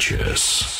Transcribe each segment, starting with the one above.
Sanchez.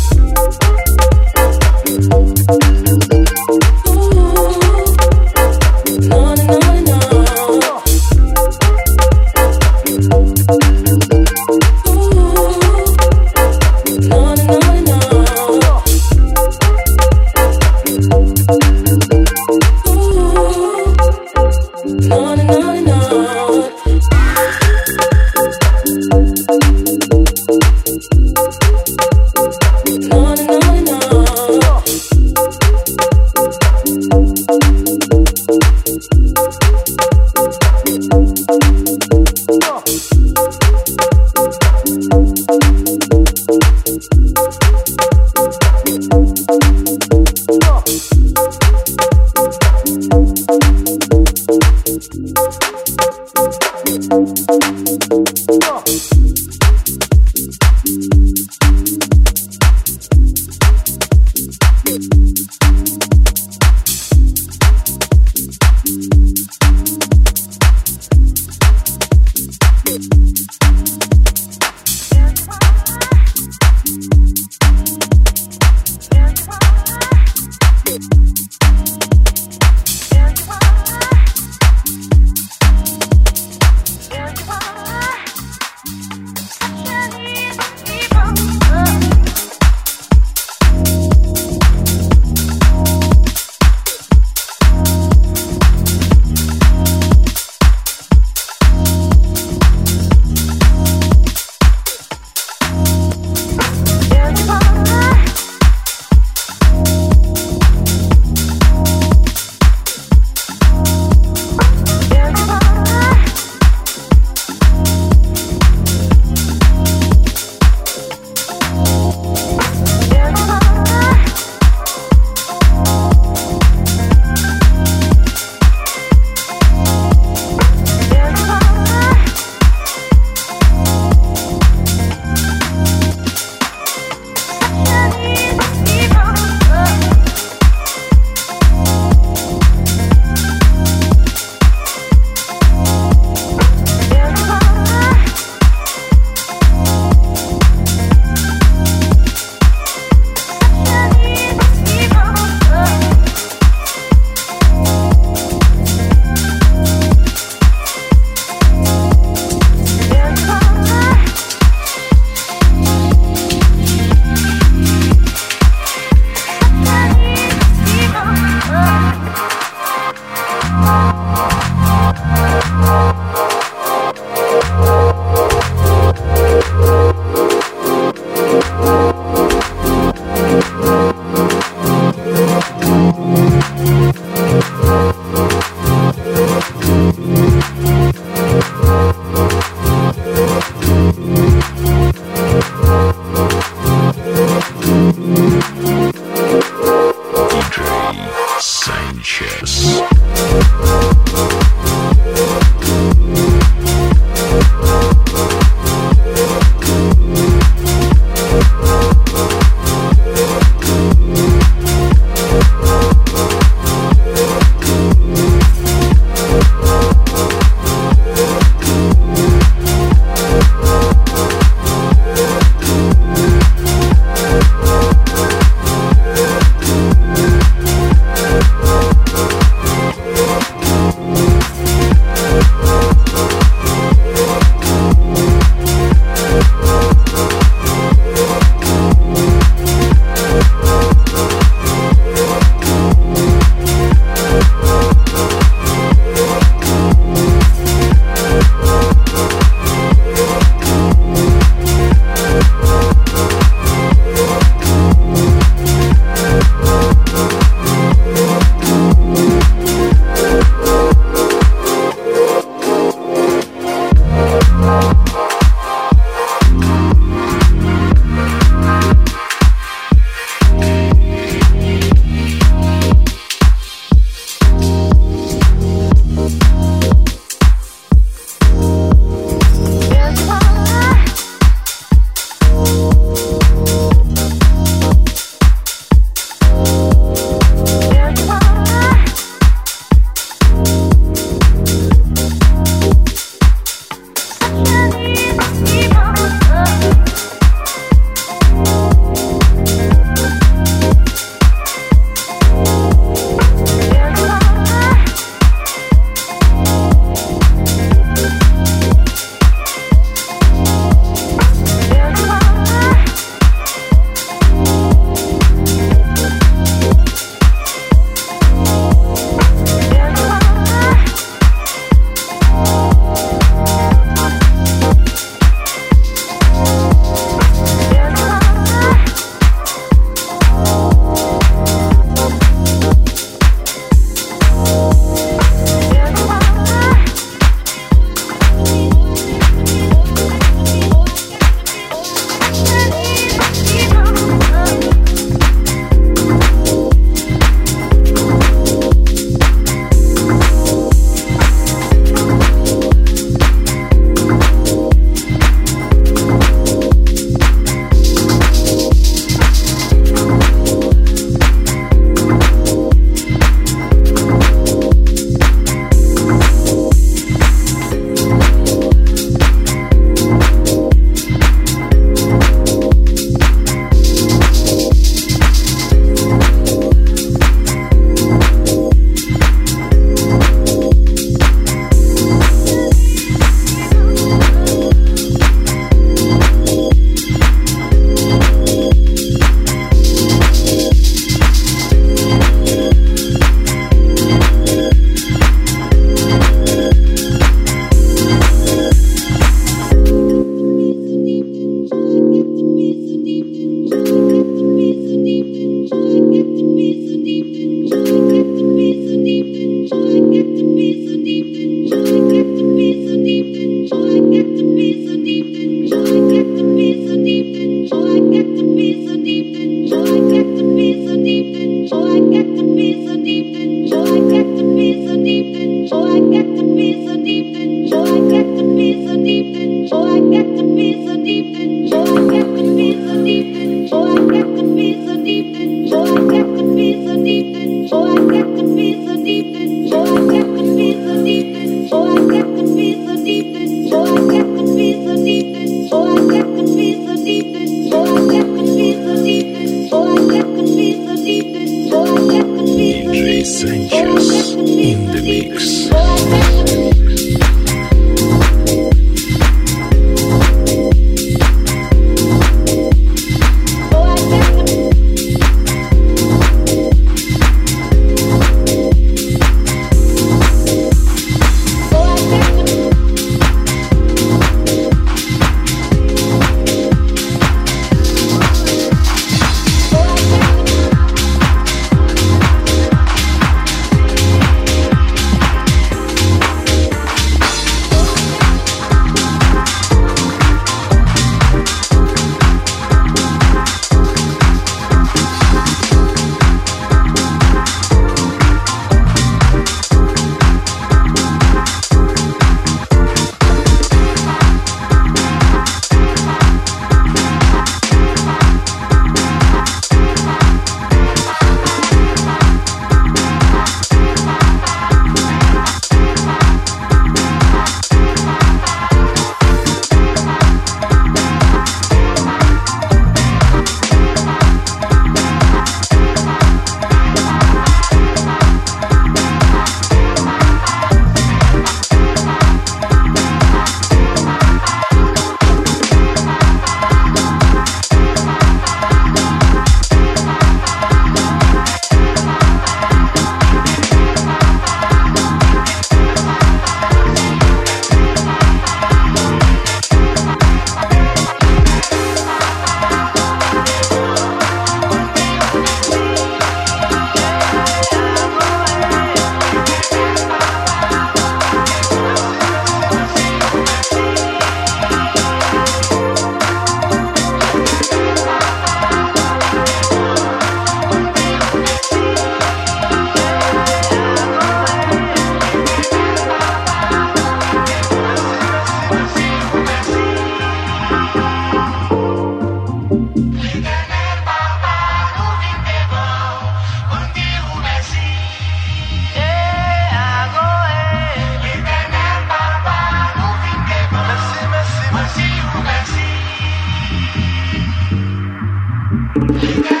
Yeah.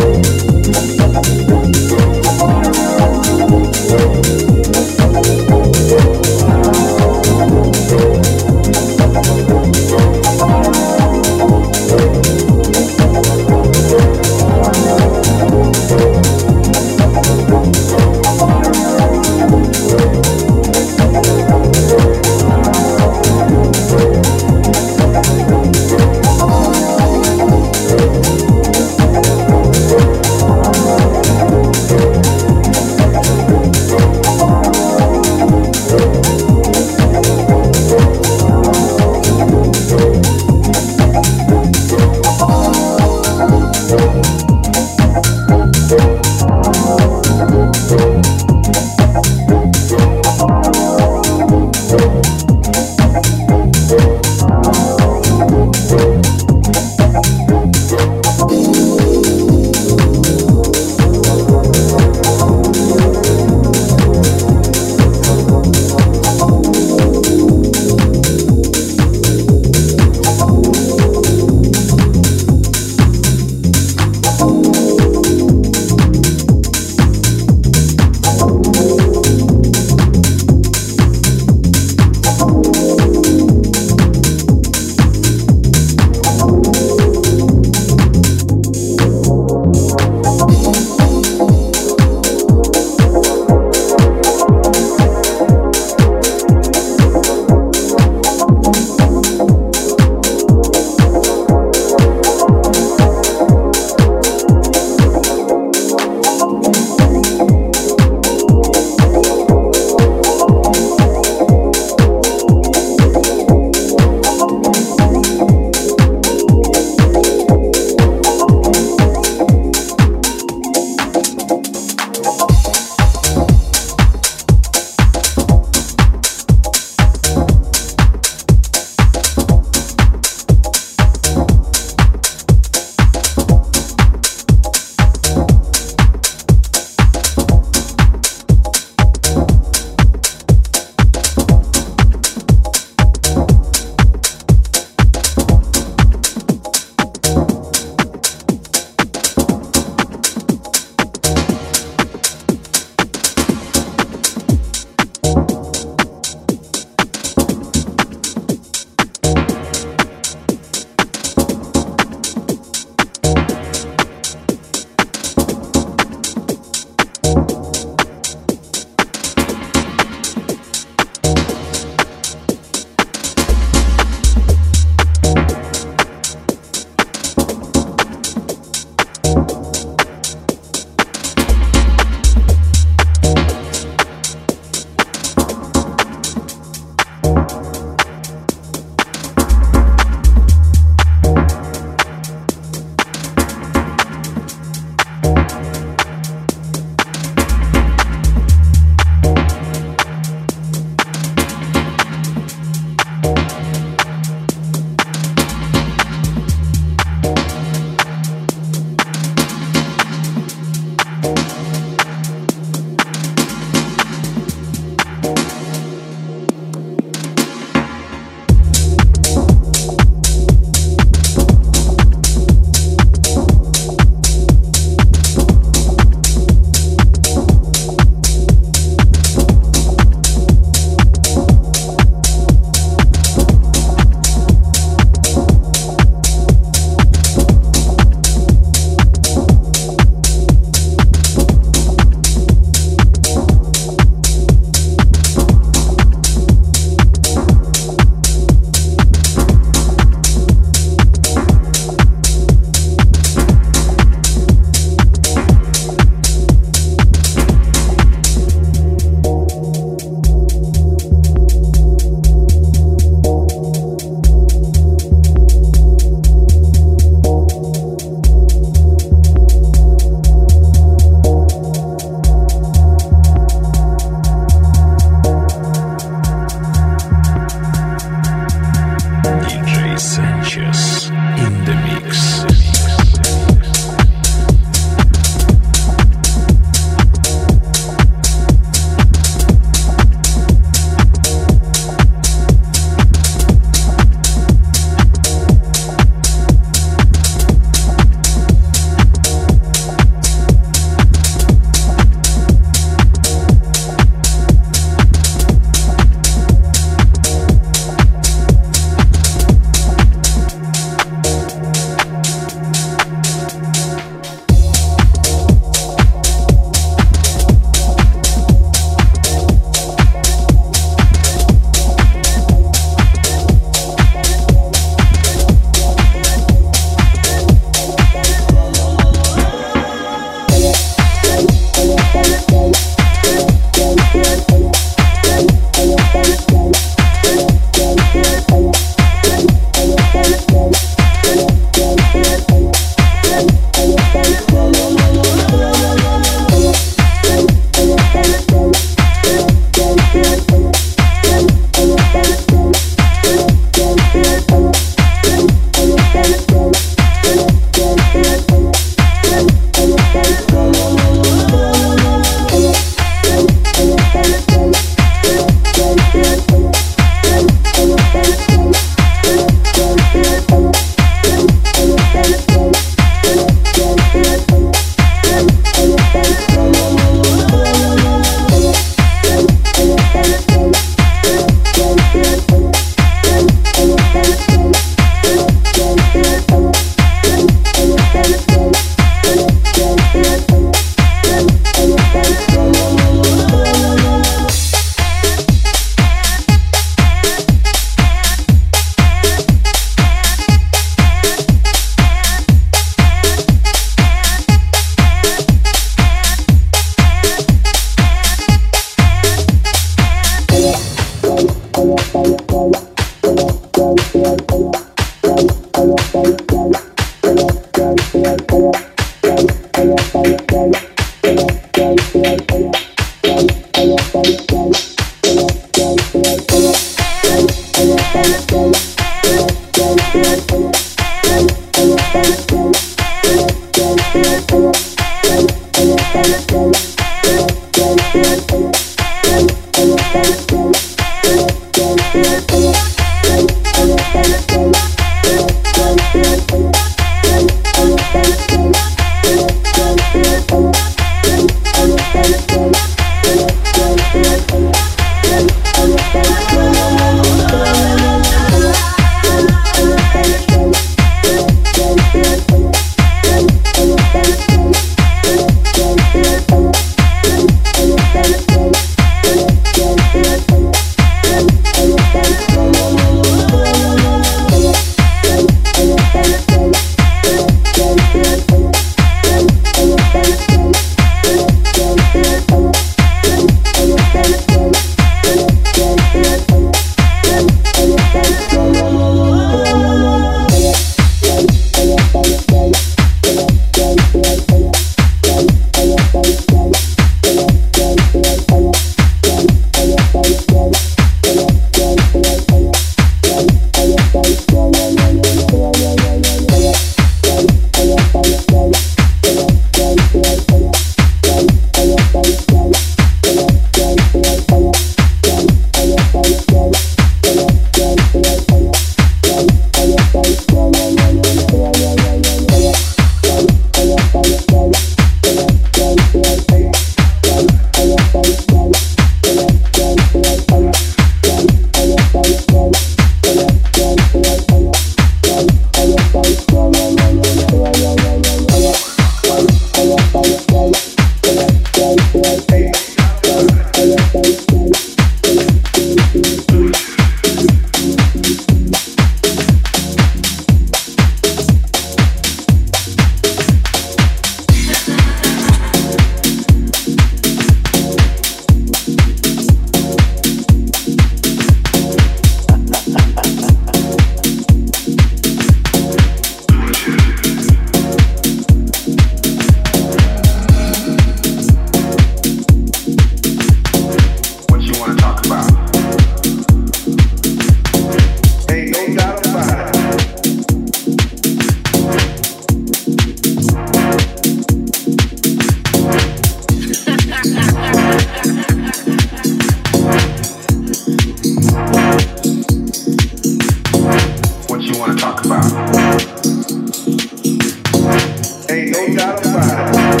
Ain't no doubt about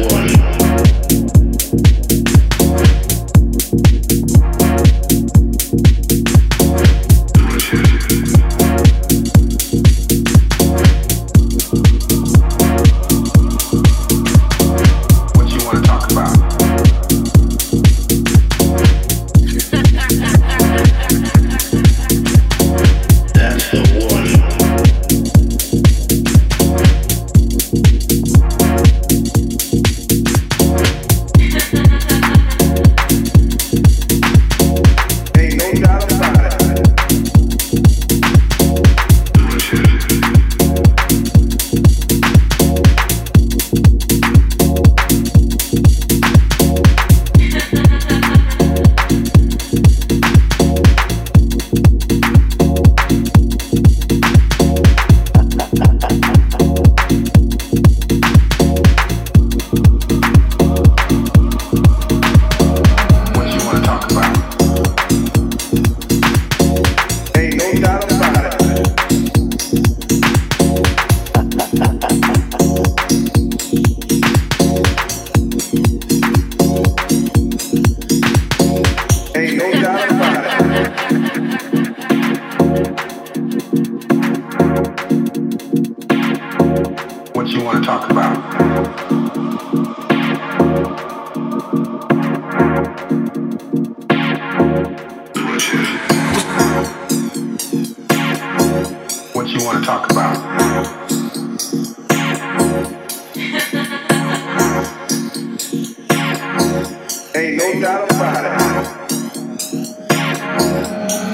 it.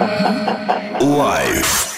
Life.